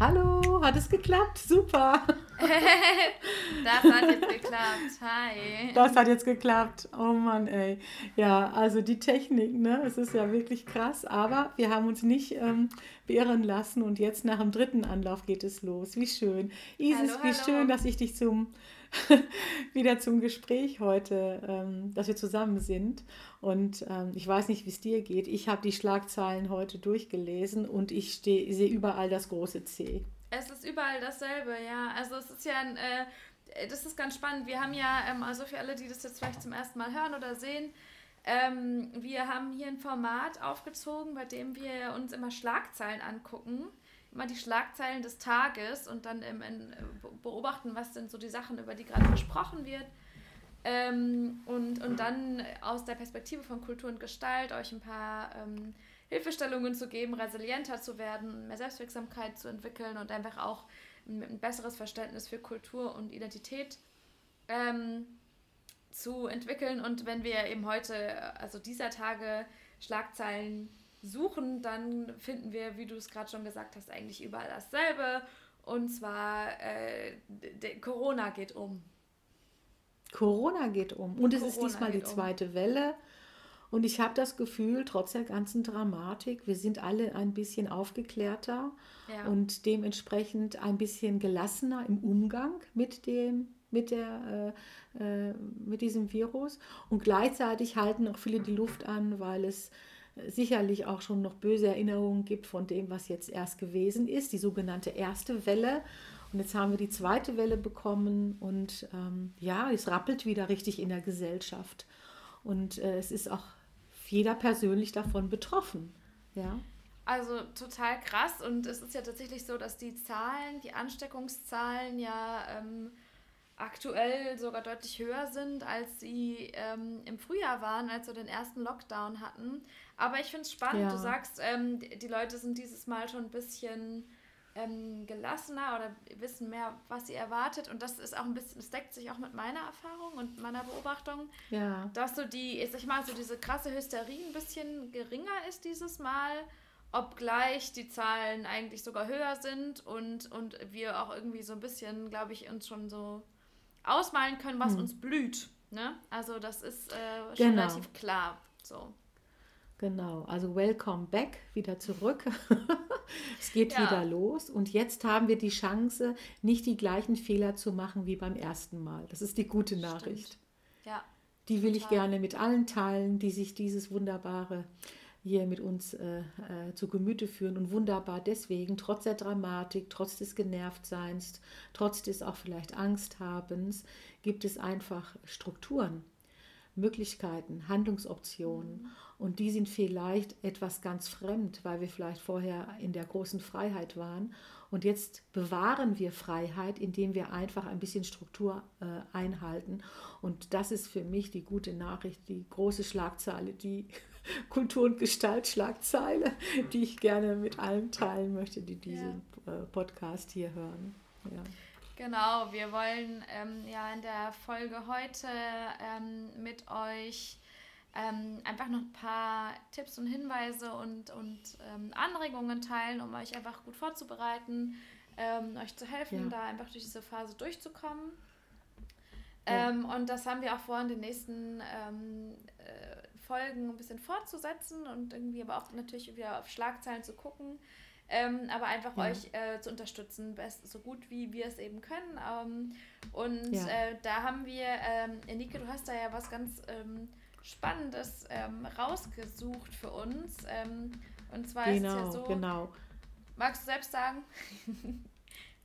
Hallo, hat es geklappt? Super. das hat jetzt geklappt. Hi. Das hat jetzt geklappt. Oh Mann, ey. Ja, also die Technik, ne? Es ist ja wirklich krass. Aber wir haben uns nicht ähm, beirren lassen und jetzt nach dem dritten Anlauf geht es los. Wie schön. Isis, hallo, wie hallo. schön, dass ich dich zum wieder zum Gespräch heute, ähm, dass wir zusammen sind. Und ähm, ich weiß nicht, wie es dir geht. Ich habe die Schlagzeilen heute durchgelesen und ich sehe überall das große C. Es ist überall dasselbe, ja. Also es ist ja ein, äh, das ist ganz spannend. Wir haben ja, ähm, also für alle, die das jetzt vielleicht zum ersten Mal hören oder sehen, ähm, wir haben hier ein Format aufgezogen, bei dem wir uns immer Schlagzeilen angucken immer die Schlagzeilen des Tages und dann im, in, beobachten, was sind so die Sachen, über die gerade gesprochen wird. Ähm, und, und dann aus der Perspektive von Kultur und Gestalt euch ein paar ähm, Hilfestellungen zu geben, resilienter zu werden, mehr Selbstwirksamkeit zu entwickeln und einfach auch ein, ein besseres Verständnis für Kultur und Identität ähm, zu entwickeln. Und wenn wir eben heute, also dieser Tage, Schlagzeilen suchen, dann finden wir, wie du es gerade schon gesagt hast, eigentlich überall dasselbe. Und zwar, äh, Corona geht um. Corona geht um. Und es ist diesmal die zweite um. Welle. Und ich habe das Gefühl, trotz der ganzen Dramatik, wir sind alle ein bisschen aufgeklärter ja. und dementsprechend ein bisschen gelassener im Umgang mit dem, mit, der, äh, äh mit diesem Virus. Und gleichzeitig halten auch viele die Luft an, weil es sicherlich auch schon noch böse Erinnerungen gibt von dem, was jetzt erst gewesen ist, die sogenannte erste Welle. Und jetzt haben wir die zweite Welle bekommen und ähm, ja, es rappelt wieder richtig in der Gesellschaft. Und äh, es ist auch jeder persönlich davon betroffen. Ja. Also total krass und es ist ja tatsächlich so, dass die Zahlen, die Ansteckungszahlen ja ähm, aktuell sogar deutlich höher sind, als sie ähm, im Frühjahr waren, als wir den ersten Lockdown hatten. Aber ich finde es spannend, ja. du sagst, ähm, die Leute sind dieses Mal schon ein bisschen ähm, gelassener oder wissen mehr, was sie erwartet. Und das ist auch ein bisschen, das deckt sich auch mit meiner Erfahrung und meiner Beobachtung, ja. dass so die, ich sag mal, so diese krasse Hysterie ein bisschen geringer ist dieses Mal obgleich die Zahlen eigentlich sogar höher sind und, und wir auch irgendwie so ein bisschen, glaube ich, uns schon so ausmalen können, was hm. uns blüht. Ne? Also das ist äh, schon genau. relativ klar. So. Genau, also welcome back, wieder zurück. es geht ja. wieder los und jetzt haben wir die Chance, nicht die gleichen Fehler zu machen wie beim ersten Mal. Das ist die gute Nachricht. Stimmt. Ja. Die will Total. ich gerne mit allen teilen, die sich dieses wunderbare hier mit uns äh, äh, zu Gemüte führen und wunderbar deswegen, trotz der Dramatik, trotz des Genervtseins, trotz des auch vielleicht Angsthabens, gibt es einfach Strukturen, Möglichkeiten, Handlungsoptionen. Mhm. Und die sind vielleicht etwas ganz fremd, weil wir vielleicht vorher in der großen Freiheit waren. Und jetzt bewahren wir Freiheit, indem wir einfach ein bisschen Struktur äh, einhalten. Und das ist für mich die gute Nachricht, die große Schlagzeile, die Kultur- und Gestaltschlagzeile, die ich gerne mit allen teilen möchte, die diesen ja. Äh, Podcast hier hören. Ja. Genau, wir wollen ähm, ja in der Folge heute ähm, mit euch ähm, einfach noch ein paar Tipps und Hinweise und, und ähm, Anregungen teilen, um euch einfach gut vorzubereiten, ähm, euch zu helfen, ja. da einfach durch diese Phase durchzukommen. Ja. Ähm, und das haben wir auch vor, in den nächsten Folgen ein bisschen fortzusetzen und irgendwie aber auch natürlich wieder auf Schlagzeilen zu gucken. Ähm, aber einfach ja. euch äh, zu unterstützen, best, so gut wie wir es eben können. Ähm, und ja. äh, da haben wir, ähm, Enike, du hast da ja was ganz ähm, Spannendes ähm, rausgesucht für uns. Ähm, und zwar genau, ist es ja genau, so. Genau. Magst du selbst sagen?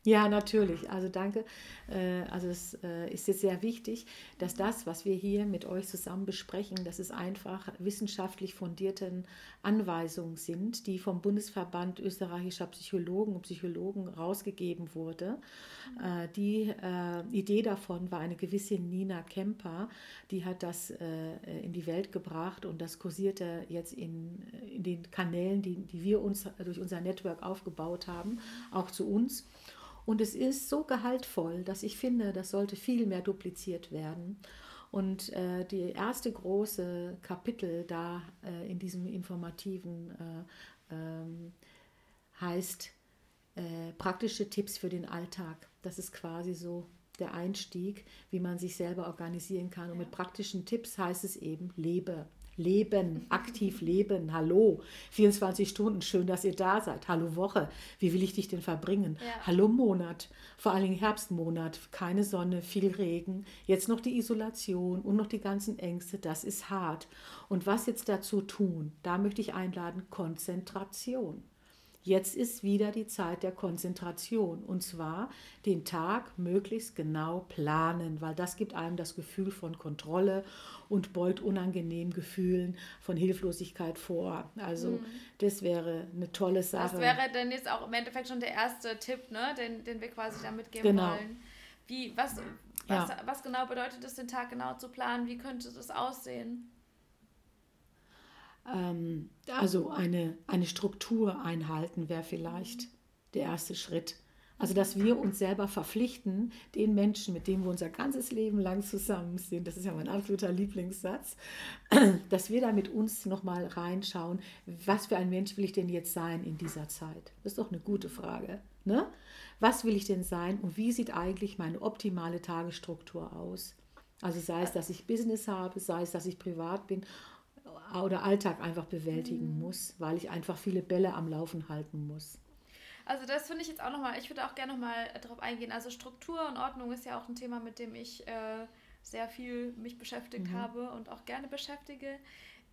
Ja, natürlich. Also danke. Äh, also es äh, ist jetzt sehr wichtig, dass das, was wir hier mit euch zusammen besprechen, dass es einfach wissenschaftlich fundierten Anweisungen sind, die vom Bundesverband österreichischer Psychologen und Psychologen rausgegeben wurde. Äh, die Idee davon war eine gewisse Nina Kemper, die hat das in die Welt gebracht und das kursierte jetzt in, in den Kanälen, die, die wir uns durch unser Network aufgebaut haben, auch zu uns. Und es ist so gehaltvoll, dass ich finde, das sollte viel mehr dupliziert werden. Und äh, die erste große Kapitel da äh, in diesem informativen äh, ähm, heißt äh, praktische Tipps für den Alltag. Das ist quasi so der Einstieg, wie man sich selber organisieren kann. Und mit praktischen Tipps heißt es eben, lebe. Leben, aktiv leben. Hallo, 24 Stunden, schön, dass ihr da seid. Hallo Woche, wie will ich dich denn verbringen? Ja. Hallo Monat, vor allen Dingen Herbstmonat, keine Sonne, viel Regen, jetzt noch die Isolation und noch die ganzen Ängste, das ist hart. Und was jetzt dazu tun? Da möchte ich einladen, Konzentration. Jetzt ist wieder die Zeit der Konzentration und zwar den Tag möglichst genau planen, weil das gibt einem das Gefühl von Kontrolle und beugt unangenehmen Gefühlen von Hilflosigkeit vor. Also mhm. das wäre eine tolle Sache. Das wäre dann jetzt auch im Endeffekt schon der erste Tipp, ne? den, den wir quasi da mitgeben genau. wollen. Wie, was, was, ja. was genau bedeutet es, den Tag genau zu planen? Wie könnte das aussehen? Ähm, also eine, eine Struktur einhalten wäre vielleicht der erste Schritt. Also, dass wir uns selber verpflichten, den Menschen, mit denen wir unser ganzes Leben lang zusammen sind, das ist ja mein absoluter Lieblingssatz, dass wir da mit uns nochmal reinschauen, was für ein Mensch will ich denn jetzt sein in dieser Zeit? Das ist doch eine gute Frage. Ne? Was will ich denn sein und wie sieht eigentlich meine optimale Tagesstruktur aus? Also sei es, dass ich Business habe, sei es, dass ich privat bin oder Alltag einfach bewältigen mhm. muss, weil ich einfach viele Bälle am Laufen halten muss. Also das finde ich jetzt auch nochmal, ich würde auch gerne nochmal darauf eingehen. Also Struktur und Ordnung ist ja auch ein Thema, mit dem ich äh, sehr viel mich beschäftigt mhm. habe und auch gerne beschäftige.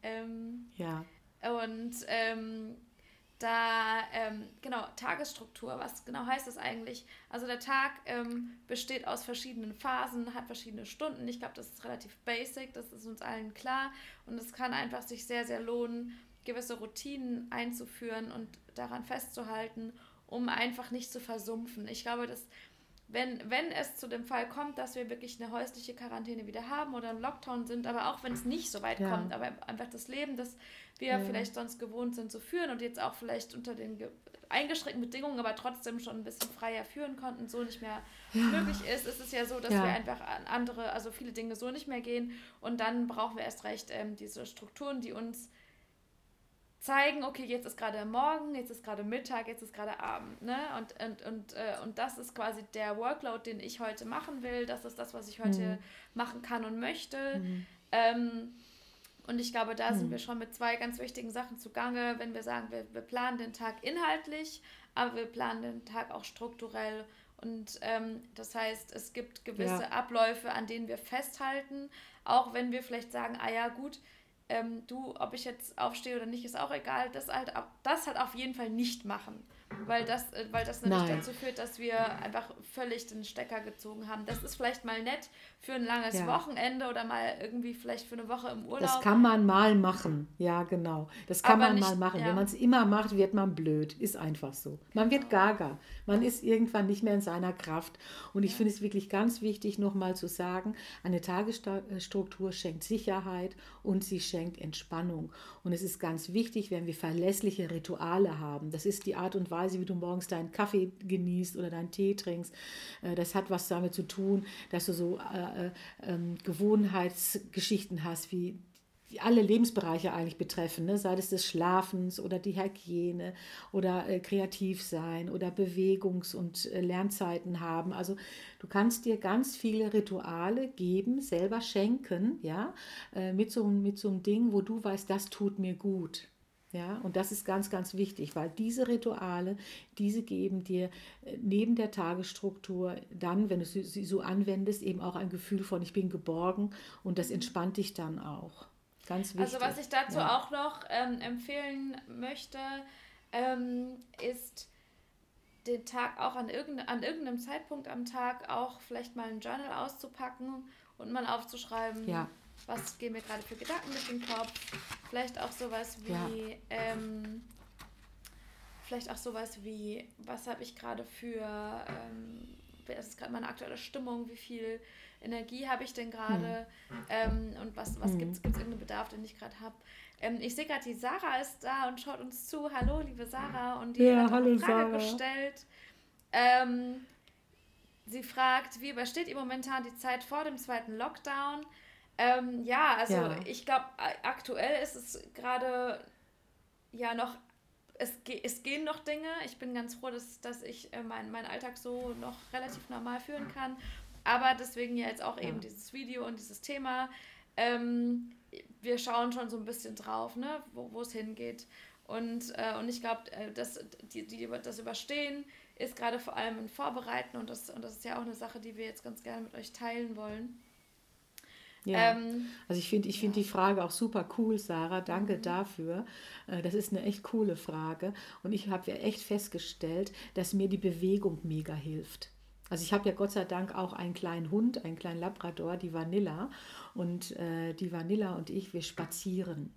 Ähm, ja. Und ähm, da, ähm, genau, Tagesstruktur, was genau heißt das eigentlich? Also der Tag ähm, besteht aus verschiedenen Phasen, hat verschiedene Stunden. Ich glaube, das ist relativ basic, das ist uns allen klar. Und es kann einfach sich sehr, sehr lohnen, gewisse Routinen einzuführen und daran festzuhalten, um einfach nicht zu versumpfen. Ich glaube, dass wenn, wenn es zu dem Fall kommt, dass wir wirklich eine häusliche Quarantäne wieder haben oder im Lockdown sind, aber auch wenn es nicht so weit ja. kommt, aber einfach das Leben, das wir ja. vielleicht sonst gewohnt sind zu führen und jetzt auch vielleicht unter den eingeschränkten Bedingungen, aber trotzdem schon ein bisschen freier führen konnten, so nicht mehr ja. möglich ist, ist es ja so, dass wir einfach an andere, also viele Dinge so nicht mehr gehen und dann brauchen wir erst recht ähm, diese Strukturen, die uns zeigen, okay, jetzt ist gerade Morgen, jetzt ist gerade Mittag, jetzt ist gerade Abend. Ne? Und, und, und, äh, und das ist quasi der Workload, den ich heute machen will. Das ist das, was ich heute mhm. machen kann und möchte. Mhm. Ähm, und ich glaube, da mhm. sind wir schon mit zwei ganz wichtigen Sachen zugange, wenn wir sagen, wir, wir planen den Tag inhaltlich, aber wir planen den Tag auch strukturell. Und ähm, das heißt, es gibt gewisse ja. Abläufe, an denen wir festhalten, auch wenn wir vielleicht sagen, ah ja, gut, ähm, du, ob ich jetzt aufstehe oder nicht, ist auch egal. Das halt, das halt auf jeden Fall nicht machen. Weil das, äh, weil das nämlich Nein. dazu führt, dass wir einfach völlig den Stecker gezogen haben. Das ist vielleicht mal nett für ein langes ja. Wochenende oder mal irgendwie vielleicht für eine Woche im Urlaub. Das kann man mal machen, ja genau. Das kann Aber man nicht, mal machen. Ja. Wenn man es immer macht, wird man blöd. Ist einfach so. Man wird genau. gaga. Man ist irgendwann nicht mehr in seiner Kraft. Und ich ja. finde es wirklich ganz wichtig, nochmal zu sagen, eine Tagesstruktur schenkt Sicherheit und sie schenkt Entspannung. Und es ist ganz wichtig, wenn wir verlässliche Rituale haben. Das ist die Art und Weise, wie du morgens deinen Kaffee genießt oder deinen Tee trinkst. Äh, das hat was damit zu tun, dass du so äh, äh, ähm, Gewohnheitsgeschichten hast, wie die alle Lebensbereiche eigentlich betreffen, ne? sei es des Schlafens oder die Hygiene oder äh, kreativ sein oder Bewegungs- und äh, Lernzeiten haben. Also du kannst dir ganz viele Rituale geben, selber schenken, ja, äh, mit, so, mit so einem Ding, wo du weißt, das tut mir gut. Ja, und das ist ganz, ganz wichtig, weil diese Rituale, diese geben dir äh, neben der Tagesstruktur dann, wenn du sie so anwendest, eben auch ein Gefühl von, ich bin geborgen und das entspannt dich dann auch. Ganz wichtig. Also was ich dazu ja. auch noch ähm, empfehlen möchte, ähm, ist den Tag auch an, irgende, an irgendeinem Zeitpunkt am Tag auch vielleicht mal ein Journal auszupacken und mal aufzuschreiben, ja. Was gehen mir gerade für Gedanken durch den Kopf. Vielleicht auch sowas wie, ja. ähm, vielleicht auch sowas wie, was habe ich gerade für, ähm, was ist gerade meine aktuelle Stimmung, wie viel Energie habe ich denn gerade mhm. ähm, und was, was mhm. gibt es irgendeinen Bedarf, den ich gerade habe. Ähm, ich sehe gerade, die Sarah ist da und schaut uns zu. Hallo, liebe Sarah. Und die ja, hat hallo, eine Frage Sarah. gestellt. Ähm, sie fragt, wie übersteht ihr momentan die Zeit vor dem zweiten Lockdown? Ähm, ja, also ja. ich glaube, aktuell ist es gerade ja noch, es, es gehen noch Dinge. Ich bin ganz froh, dass, dass ich äh, meinen mein Alltag so noch relativ normal führen kann. Aber deswegen ja jetzt auch ja. eben dieses Video und dieses Thema. Ähm, wir schauen schon so ein bisschen drauf, ne, wo es hingeht. Und, äh, und ich glaube, äh, das, die, die, das Überstehen ist gerade vor allem ein Vorbereiten und das, und das ist ja auch eine Sache, die wir jetzt ganz gerne mit euch teilen wollen. Ja, ähm, also ich finde ich find ja. die Frage auch super cool, Sarah. Danke mhm. dafür. Äh, das ist eine echt coole Frage. Und ich habe ja echt festgestellt, dass mir die Bewegung mega hilft. Also ich habe ja Gott sei Dank auch einen kleinen Hund, einen kleinen Labrador, die Vanilla. Und äh, die Vanilla und ich, wir spazieren.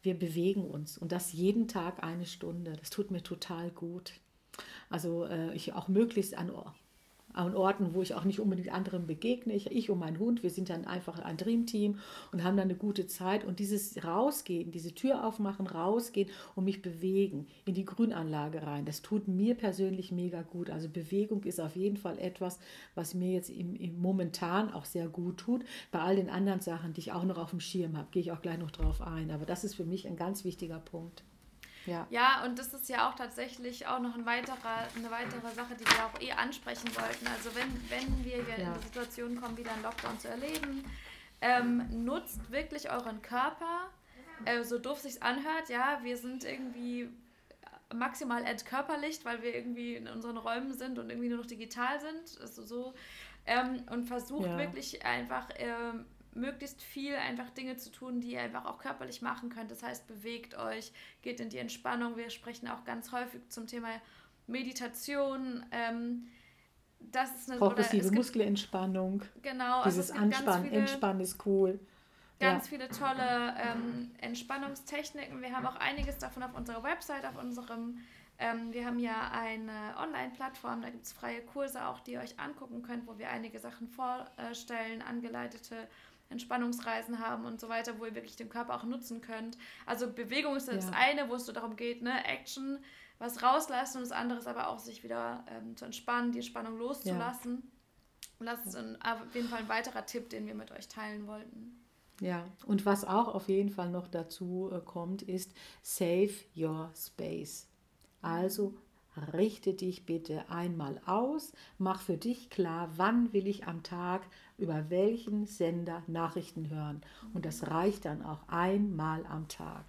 Wir bewegen uns und das jeden Tag eine Stunde. Das tut mir total gut. Also äh, ich auch möglichst an an Orten, wo ich auch nicht unbedingt anderen begegne. Ich, ich und mein Hund, wir sind dann einfach ein Dreamteam und haben dann eine gute Zeit. Und dieses Rausgehen, diese Tür aufmachen, rausgehen und mich bewegen in die Grünanlage rein, das tut mir persönlich mega gut. Also Bewegung ist auf jeden Fall etwas, was mir jetzt im, im momentan auch sehr gut tut. Bei all den anderen Sachen, die ich auch noch auf dem Schirm habe, gehe ich auch gleich noch drauf ein. Aber das ist für mich ein ganz wichtiger Punkt. Ja. ja, und das ist ja auch tatsächlich auch noch ein weiterer, eine weitere Sache, die wir auch eh ansprechen wollten. Also wenn, wenn wir ja. in die Situation kommen, wieder einen Lockdown zu erleben, ähm, nutzt wirklich euren Körper, äh, so doof sich anhört. Ja, wir sind irgendwie maximal entkörperlicht, weil wir irgendwie in unseren Räumen sind und irgendwie nur noch digital sind. Also so. Ähm, und versucht ja. wirklich einfach ähm, möglichst viel einfach Dinge zu tun, die ihr einfach auch körperlich machen könnt. Das heißt, bewegt euch, geht in die Entspannung. Wir sprechen auch ganz häufig zum Thema Meditation. Ähm, das ist eine progressive Muskelentspannung. Genau, also dieses Anspannen, Entspannen ist cool. Ganz ja. viele tolle ähm, Entspannungstechniken. Wir haben auch einiges davon auf unserer Website, auf unserem ähm, wir haben ja eine Online-Plattform, da gibt es freie Kurse auch, die ihr euch angucken könnt, wo wir einige Sachen vorstellen, angeleitete Entspannungsreisen haben und so weiter, wo ihr wirklich den Körper auch nutzen könnt. Also Bewegung ist das ja. eine, wo es so darum geht, ne, Action, was rauslassen und das andere ist aber auch, sich wieder ähm, zu entspannen, die Spannung loszulassen. Ja. Und das ist ein, auf jeden Fall ein weiterer Tipp, den wir mit euch teilen wollten. Ja, und was auch auf jeden Fall noch dazu äh, kommt, ist Save Your Space. Also richte dich bitte einmal aus, mach für dich klar, wann will ich am Tag über welchen Sender Nachrichten hören. Und das reicht dann auch einmal am Tag.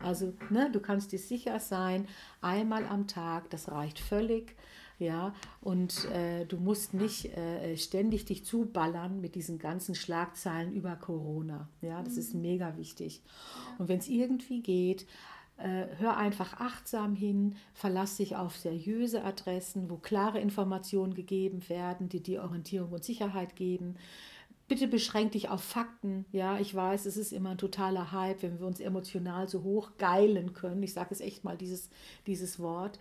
Also, ne, du kannst dir sicher sein, einmal am Tag, das reicht völlig. Ja, und äh, du musst nicht äh, ständig dich zuballern mit diesen ganzen Schlagzeilen über Corona. Ja, das ist mhm. mega wichtig. Und wenn es irgendwie geht, hör einfach achtsam hin, verlass dich auf seriöse Adressen, wo klare Informationen gegeben werden, die dir Orientierung und Sicherheit geben. Bitte beschränk dich auf Fakten. Ja, ich weiß, es ist immer ein totaler Hype, wenn wir uns emotional so hoch geilen können. Ich sage es echt mal, dieses, dieses Wort.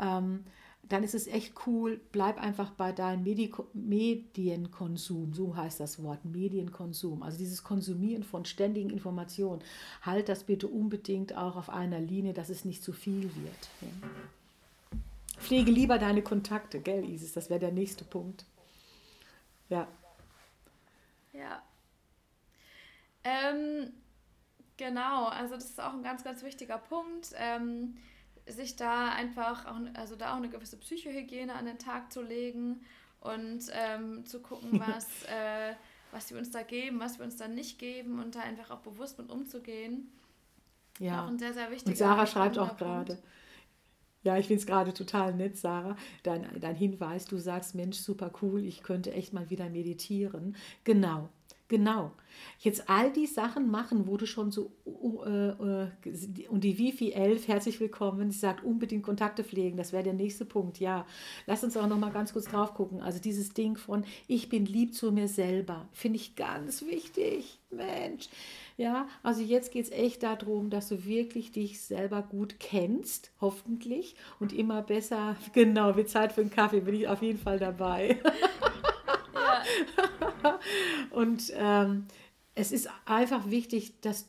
Ähm, dann ist es echt cool, bleib einfach bei deinem Medi Medienkonsum, so heißt das Wort, Medienkonsum. Also dieses Konsumieren von ständigen Informationen. Halt das bitte unbedingt auch auf einer Linie, dass es nicht zu viel wird. Ja. Pflege lieber deine Kontakte, gell, Isis? Das wäre der nächste Punkt. Ja. Ja. Ähm, genau, also das ist auch ein ganz, ganz wichtiger Punkt. Ähm, sich da einfach, auch, also da auch eine gewisse Psychohygiene an den Tag zu legen und ähm, zu gucken, was, äh, was wir uns da geben, was wir uns da nicht geben und da einfach auch bewusst mit umzugehen. Ja, auch ein sehr, sehr wichtiger Und Sarah schreibt auch gerade. Ja, ich finde es gerade total nett, Sarah, dein, dein Hinweis. Du sagst, Mensch, super cool, ich könnte echt mal wieder meditieren. Genau, Genau. Jetzt all die Sachen machen, wo du schon so äh, äh, und die Wifi 11, herzlich willkommen. Sie sagt unbedingt Kontakte pflegen, das wäre der nächste Punkt. Ja, lass uns auch noch mal ganz kurz drauf gucken. Also dieses Ding von ich bin lieb zu mir selber, finde ich ganz wichtig. Mensch. Ja, also jetzt geht es echt darum, dass du wirklich dich selber gut kennst, hoffentlich, und immer besser, genau, wie Zeit für einen Kaffee, bin ich auf jeden Fall dabei. Und ähm, es ist einfach wichtig, dass,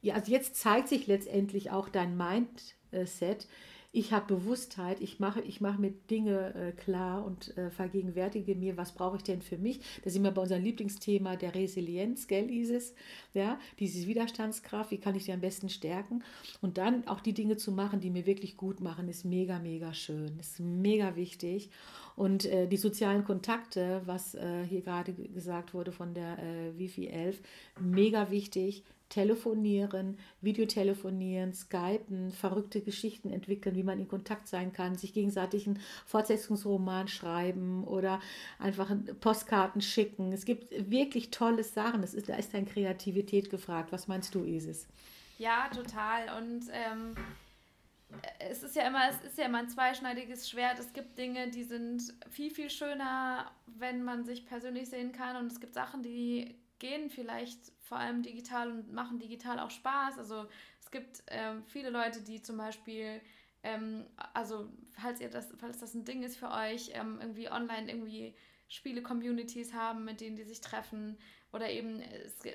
ja, also jetzt zeigt sich letztendlich auch dein Mindset. Ich habe Bewusstheit, ich mache, ich mache mir Dinge äh, klar und äh, vergegenwärtige mir, was brauche ich denn für mich. Da sind wir bei unserem Lieblingsthema der Resilienz, gell, Isis? Ja, diese Widerstandskraft, wie kann ich die am besten stärken? Und dann auch die Dinge zu machen, die mir wirklich gut machen, ist mega, mega schön, ist mega wichtig. Und äh, die sozialen Kontakte, was äh, hier gerade gesagt wurde von der äh, Wifi 11, mega wichtig. Telefonieren, Videotelefonieren, Skypen, verrückte Geschichten entwickeln, wie man in Kontakt sein kann, sich gegenseitig einen Fortsetzungsroman schreiben oder einfach Postkarten schicken. Es gibt wirklich tolle Sachen. Es ist, da ist dann Kreativität gefragt. Was meinst du, Isis? Ja, total. Und ähm, es ist ja immer, es ist ja immer ein zweischneidiges Schwert. Es gibt Dinge, die sind viel, viel schöner, wenn man sich persönlich sehen kann. Und es gibt Sachen, die gehen vielleicht vor allem digital und machen digital auch Spaß. Also es gibt ähm, viele Leute, die zum Beispiel, ähm, also falls ihr das, falls das ein Ding ist für euch, ähm, irgendwie online irgendwie Spiele-Communities haben, mit denen die sich treffen. Oder eben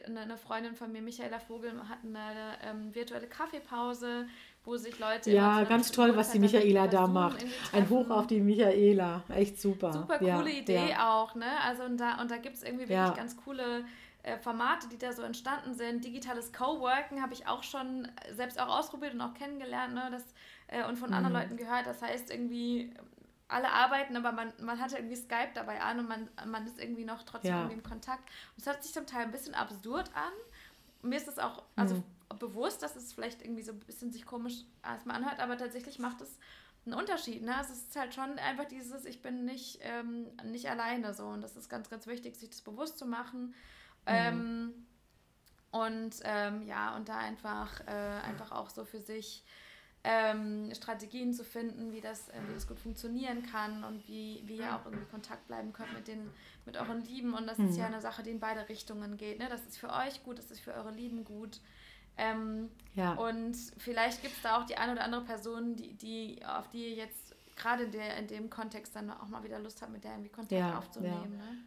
eine Freundin von mir, Michaela Vogel, hat eine ähm, virtuelle Kaffeepause, wo sich Leute. Ja, ganz toll, was die Michaela da macht. Ein Hoch auf die Michaela. Echt super. Super coole ja, Idee ja. auch, ne? Also und da, und da gibt es irgendwie wirklich ja. ganz coole äh, Formate, die da so entstanden sind. Digitales Coworken habe ich auch schon selbst auch ausprobiert und auch kennengelernt, ne? Das, äh, und von mhm. anderen Leuten gehört. Das heißt irgendwie, alle arbeiten, aber man, man hat irgendwie Skype dabei an und man, man ist irgendwie noch trotzdem irgendwie im Kontakt. Und es hört sich zum Teil ein bisschen absurd an. Mir ist es auch, also mhm bewusst, dass es vielleicht irgendwie so ein bisschen sich komisch erstmal anhört, aber tatsächlich macht es einen Unterschied. Ne? Also es ist halt schon einfach dieses, ich bin nicht, ähm, nicht alleine so. Und das ist ganz, ganz wichtig, sich das bewusst zu machen. Mhm. Ähm, und ähm, ja, und da einfach, äh, einfach auch so für sich ähm, Strategien zu finden, wie das, äh, wie das gut funktionieren kann und wie, wie ihr auch irgendwie Kontakt bleiben könnt mit, den, mit euren Lieben. Und das mhm. ist ja eine Sache, die in beide Richtungen geht. Ne? Das ist für euch gut, das ist für eure Lieben gut. Ähm, ja. Und vielleicht gibt es da auch die eine oder andere Person, die, die auf die ihr jetzt gerade in, in dem Kontext dann auch mal wieder Lust habt, mit der irgendwie Kontakt ja, aufzunehmen. Ja. Ne?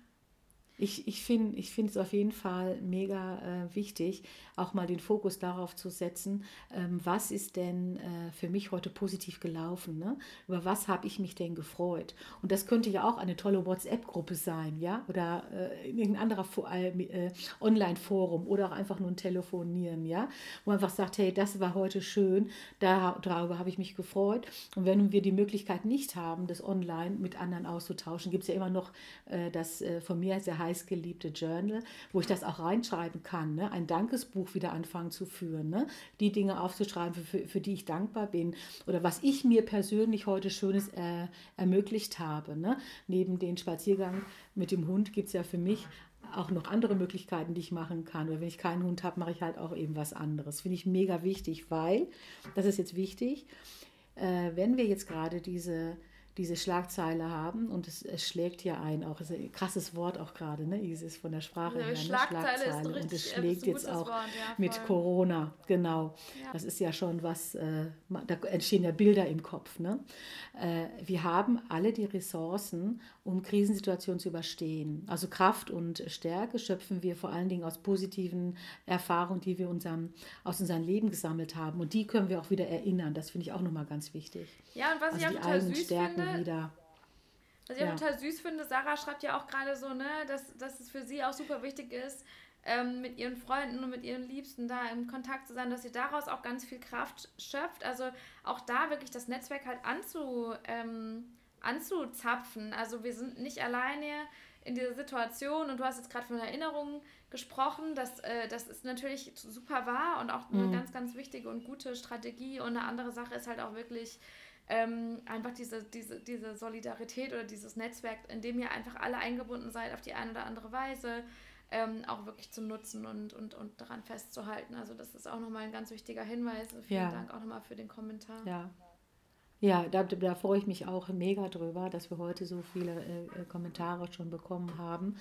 Ich, ich finde ich find es auf jeden Fall mega äh, wichtig, auch mal den Fokus darauf zu setzen, ähm, was ist denn äh, für mich heute positiv gelaufen, ne? über was habe ich mich denn gefreut. Und das könnte ja auch eine tolle WhatsApp-Gruppe sein, ja, oder äh, irgendein anderer äh, äh, Online-Forum oder auch einfach nur ein Telefonieren, ja, wo man einfach sagt, hey, das war heute schön, da, darüber habe ich mich gefreut. Und wenn wir die Möglichkeit nicht haben, das online mit anderen auszutauschen, gibt es ja immer noch äh, das von mir sehr heiß heißgeliebte Journal, wo ich das auch reinschreiben kann, ne? ein Dankesbuch wieder anfangen zu führen, ne? die Dinge aufzuschreiben, für, für die ich dankbar bin oder was ich mir persönlich heute Schönes äh, ermöglicht habe. Ne? Neben dem Spaziergang mit dem Hund gibt es ja für mich auch noch andere Möglichkeiten, die ich machen kann. Oder wenn ich keinen Hund habe, mache ich halt auch eben was anderes. Finde ich mega wichtig, weil, das ist jetzt wichtig, äh, wenn wir jetzt gerade diese diese Schlagzeile haben und es, es schlägt ja ein, auch ist ein krasses Wort auch gerade, ne, Isis, von der Sprache her, ne? Schlagzeile, Schlagzeile. und es schlägt jetzt auch Wort, ja, mit Corona, genau. Ja. Das ist ja schon was, äh, da entstehen ja Bilder im Kopf. Ne? Äh, wir haben alle die Ressourcen, um Krisensituationen zu überstehen. Also Kraft und Stärke schöpfen wir vor allen Dingen aus positiven Erfahrungen, die wir unserem, aus unserem Leben gesammelt haben. Und die können wir auch wieder erinnern. Das finde ich auch nochmal ganz wichtig. Ja, und was also ich auch total süß Stärken finde, wieder. Was ich auch ja. total süß finde, Sarah schreibt ja auch gerade so, ne, dass, dass es für sie auch super wichtig ist, ähm, mit ihren Freunden und mit ihren Liebsten da im Kontakt zu sein, dass sie daraus auch ganz viel Kraft schöpft. Also auch da wirklich das Netzwerk halt anzu, ähm, anzuzapfen. Also wir sind nicht alleine in dieser Situation und du hast jetzt gerade von Erinnerungen gesprochen. Das, äh, das ist natürlich super wahr und auch eine mhm. ganz, ganz wichtige und gute Strategie. Und eine andere Sache ist halt auch wirklich ähm, einfach diese, diese, diese Solidarität oder dieses Netzwerk, in dem ihr einfach alle eingebunden seid auf die eine oder andere Weise. ähm, auch wirklich zu nutzen und, und, und daran festzuhalten. Also das ist auch nochmal ein ganz wichtiger Hinweis. Vielen ja. Dank auch nochmal für den Kommentar. Ja. Ja, da, da, freue ich mich auch mega drüber, dass wir heute so viele äh, äh, Kommentare schon bekommen haben.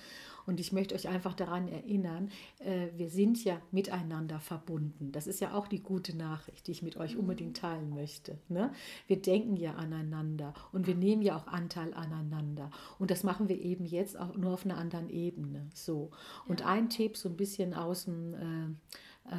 Und ich möchte euch einfach daran erinnern, äh, wir sind ja miteinander verbunden. Das ist ja auch die gute Nachricht, die ich mit euch unbedingt mhm. teilen möchte. Ne? Wir denken ja aneinander und wir nehmen ja auch Anteil aneinander. Und das machen wir eben jetzt auch nur auf einer anderen Ebene. So. Und ja. ein Tipp, so ein bisschen aus dem äh,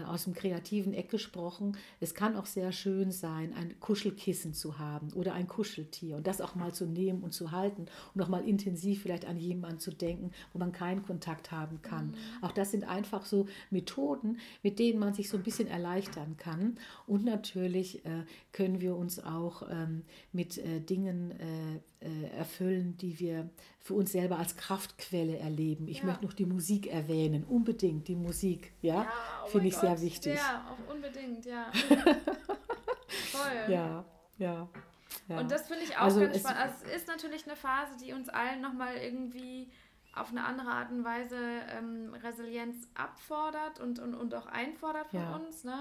aus dem kreativen Eck gesprochen, es kann auch sehr schön sein, ein Kuschelkissen zu haben oder ein Kuscheltier und das auch mal zu nehmen und zu halten und auch mal intensiv vielleicht an jemanden zu denken, wo man keinen Kontakt haben kann. Mhm. Auch das sind einfach so Methoden, mit denen man sich so ein bisschen erleichtern kann. Und natürlich äh, können wir uns auch ähm, mit äh, Dingen äh, äh, erfüllen, die wir für uns selber als Kraftquelle erleben. Ich ja. möchte noch die Musik erwähnen, unbedingt die Musik, ja, ja finde ich Gott. sehr wichtig. Ja, auch unbedingt, ja. Voll. Ja, ja. ja. Und das finde ich auch also ganz spannend. Also es ist natürlich eine Phase, die uns allen nochmal irgendwie auf eine andere Art und Weise ähm, Resilienz abfordert und, und, und auch einfordert von ja. uns. Ne?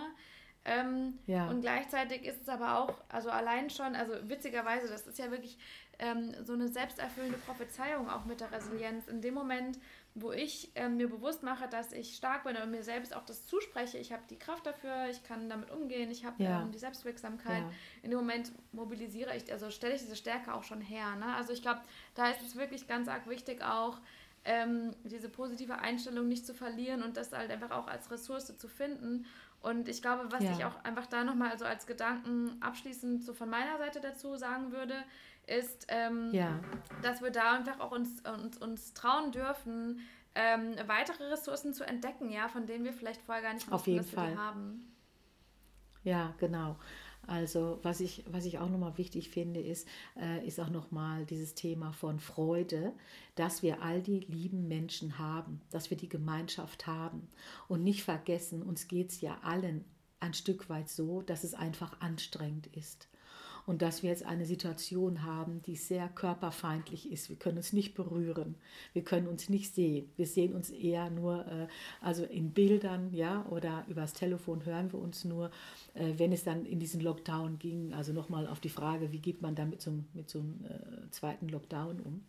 Ähm, ja. Und gleichzeitig ist es aber auch, also allein schon, also witzigerweise, das ist ja wirklich ähm, so eine selbsterfüllende Prophezeiung auch mit der Resilienz. In dem Moment, wo ich ähm, mir bewusst mache, dass ich stark bin und mir selbst auch das zuspreche, ich habe die Kraft dafür, ich kann damit umgehen, ich habe ja. ähm, die Selbstwirksamkeit. Ja. In dem Moment mobilisiere ich, also stelle ich diese Stärke auch schon her. Ne? Also ich glaube, da ist es wirklich ganz arg wichtig auch, ähm, diese positive Einstellung nicht zu verlieren und das halt einfach auch als Ressource zu finden. Und ich glaube, was ja. ich auch einfach da nochmal so als Gedanken abschließend so von meiner Seite dazu sagen würde, ist, ähm, ja. dass wir da einfach auch uns, uns, uns trauen dürfen, ähm, weitere Ressourcen zu entdecken, ja, von denen wir vielleicht vorher gar nicht wussten, Auf jeden dass Fall. wir die haben. Ja, genau. Also was ich, was ich auch nochmal wichtig finde, ist, äh, ist auch nochmal dieses Thema von Freude, dass wir all die lieben Menschen haben, dass wir die Gemeinschaft haben und nicht vergessen, uns geht es ja allen ein Stück weit so, dass es einfach anstrengend ist und dass wir jetzt eine Situation haben, die sehr körperfeindlich ist. Wir können uns nicht berühren, wir können uns nicht sehen. Wir sehen uns eher nur, äh, also in Bildern, ja, oder übers Telefon hören wir uns nur, äh, wenn es dann in diesen Lockdown ging. Also nochmal auf die Frage, wie geht man da mit so, mit einem äh, zweiten Lockdown um?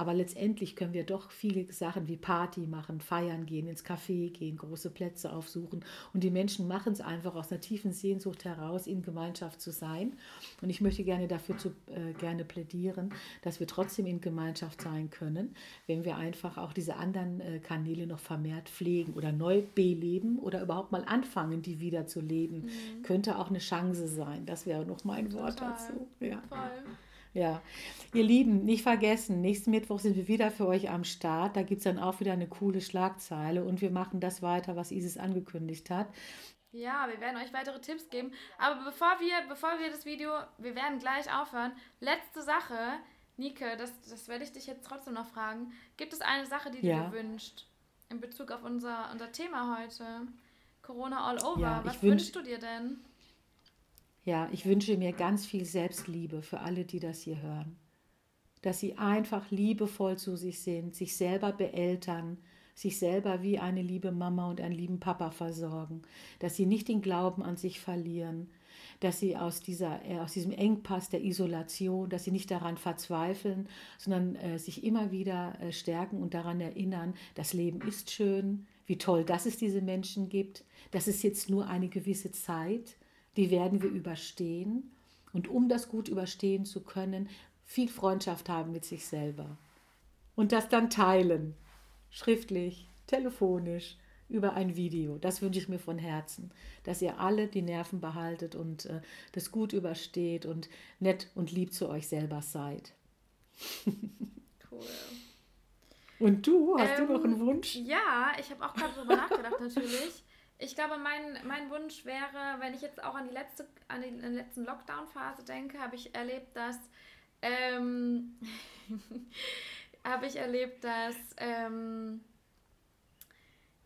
Aber letztendlich können wir doch viele Sachen wie Party machen, feiern gehen, ins Café gehen, große Plätze aufsuchen. Und die Menschen machen es einfach aus einer tiefen Sehnsucht heraus, in Gemeinschaft zu sein. Und ich möchte gerne dafür zu, äh, gerne plädieren, dass wir trotzdem in Gemeinschaft sein können, wenn wir einfach auch diese anderen äh, Kanäle noch vermehrt pflegen oder neu beleben oder überhaupt mal anfangen, die wieder zu leben. Mhm. Könnte auch eine Chance sein. Das wäre noch mein Total. Wort dazu. Ja. Voll. Ja, ihr Lieben, nicht vergessen, nächsten Mittwoch sind wir wieder für euch am Start. Da gibt es dann auch wieder eine coole Schlagzeile und wir machen das weiter, was Isis angekündigt hat. Ja, wir werden euch weitere Tipps geben. Aber bevor wir, bevor wir das Video, wir werden gleich aufhören. Letzte Sache, Nike, das, das werde ich dich jetzt trotzdem noch fragen. Gibt es eine Sache, die du ja. dir wünschst in Bezug auf unser, unser Thema heute? Corona all over. Ja, was wünschst du dir denn? Ja, ich wünsche mir ganz viel Selbstliebe für alle, die das hier hören. Dass sie einfach liebevoll zu sich sind, sich selber beeltern, sich selber wie eine liebe Mama und einen lieben Papa versorgen, dass sie nicht den Glauben an sich verlieren, dass sie aus, dieser, äh, aus diesem Engpass der Isolation, dass sie nicht daran verzweifeln, sondern äh, sich immer wieder äh, stärken und daran erinnern, das Leben ist schön, wie toll, dass es diese Menschen gibt, das ist jetzt nur eine gewisse Zeit die werden wir überstehen. Und um das gut überstehen zu können, viel Freundschaft haben mit sich selber. Und das dann teilen, schriftlich, telefonisch, über ein Video. Das wünsche ich mir von Herzen, dass ihr alle die Nerven behaltet und äh, das gut übersteht und nett und lieb zu euch selber seid. cool. Und du, hast ähm, du noch einen ähm, Wunsch? Ja, ich habe auch gerade darüber nachgedacht natürlich. Ich glaube, mein, mein Wunsch wäre, wenn ich jetzt auch an die letzte, an die, an die letzten Lockdown-Phase denke, habe ich erlebt, dass ähm, habe ich erlebt, dass ähm,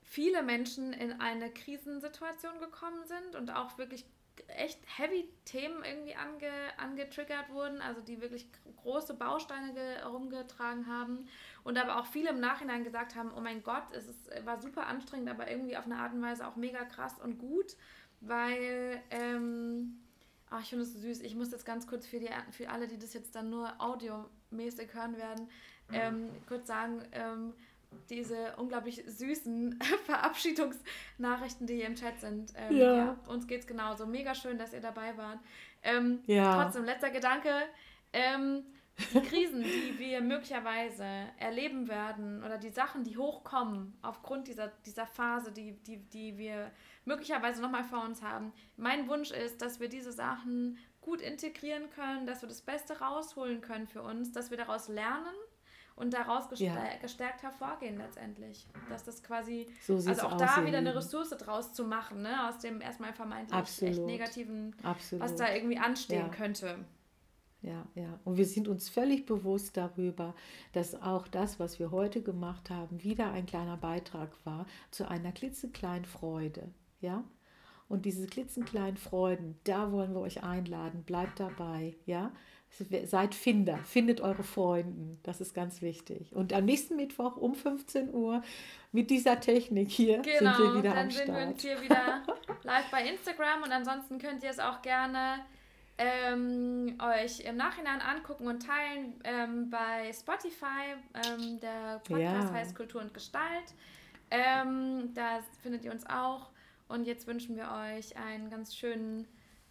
viele Menschen in eine Krisensituation gekommen sind und auch wirklich echt heavy Themen irgendwie ange, angetriggert wurden, also die wirklich große Bausteine herumgetragen haben und aber auch viele im Nachhinein gesagt haben, oh mein Gott, es ist, war super anstrengend, aber irgendwie auf eine Art und Weise auch mega krass und gut, weil ähm, ach, ich finde es so süß. Ich muss jetzt ganz kurz für, die, für alle, die das jetzt dann nur audiomäßig hören werden, ähm, kurz sagen, ähm, diese unglaublich süßen Verabschiedungsnachrichten, die hier im Chat sind. Ähm, ja. ja. Uns geht es genauso. Mega schön, dass ihr dabei wart. Ähm, ja. Trotzdem, letzter Gedanke. Ähm, die Krisen, die wir möglicherweise erleben werden oder die Sachen, die hochkommen aufgrund dieser, dieser Phase, die, die, die wir möglicherweise nochmal vor uns haben. Mein Wunsch ist, dass wir diese Sachen gut integrieren können, dass wir das Beste rausholen können für uns, dass wir daraus lernen und daraus gestärkt, ja. gestärkt hervorgehen letztendlich. Dass das quasi, so also auch da wieder eine Ressource draus zu machen, ne? aus dem erstmal vermeintlich Absolut. echt negativen, Absolut. was da irgendwie anstehen ja. könnte. Ja, ja. Und wir sind uns völlig bewusst darüber, dass auch das, was wir heute gemacht haben, wieder ein kleiner Beitrag war zu einer klitzekleinen Freude. Ja? Und diese klitzekleinen Freuden, da wollen wir euch einladen. Bleibt dabei. Ja? Seid Finder, findet eure Freunde, das ist ganz wichtig. Und am nächsten Mittwoch um 15 Uhr mit dieser Technik hier genau, sind wir wieder am Start. Genau, dann sind wir uns hier wieder live bei Instagram und ansonsten könnt ihr es auch gerne ähm, euch im Nachhinein angucken und teilen ähm, bei Spotify. Ähm, der Podcast ja. heißt Kultur und Gestalt. Ähm, da findet ihr uns auch. Und jetzt wünschen wir euch einen ganz schönen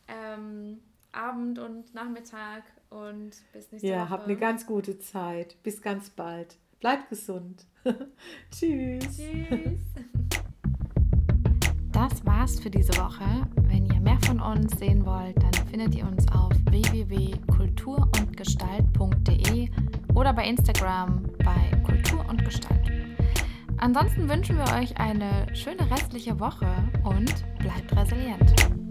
ähm, Abend und Nachmittag und bis nächste ja, Woche. Ja, habt eine ganz gute Zeit. Bis ganz bald. Bleibt gesund. Tschüss. Tschüss. Das war's für diese Woche. Wenn ihr mehr von uns sehen wollt, dann findet ihr uns auf www.kulturundgestalt.de oder bei Instagram bei Kultur und Gestalt. Ansonsten wünschen wir euch eine schöne restliche Woche und bleibt resilient.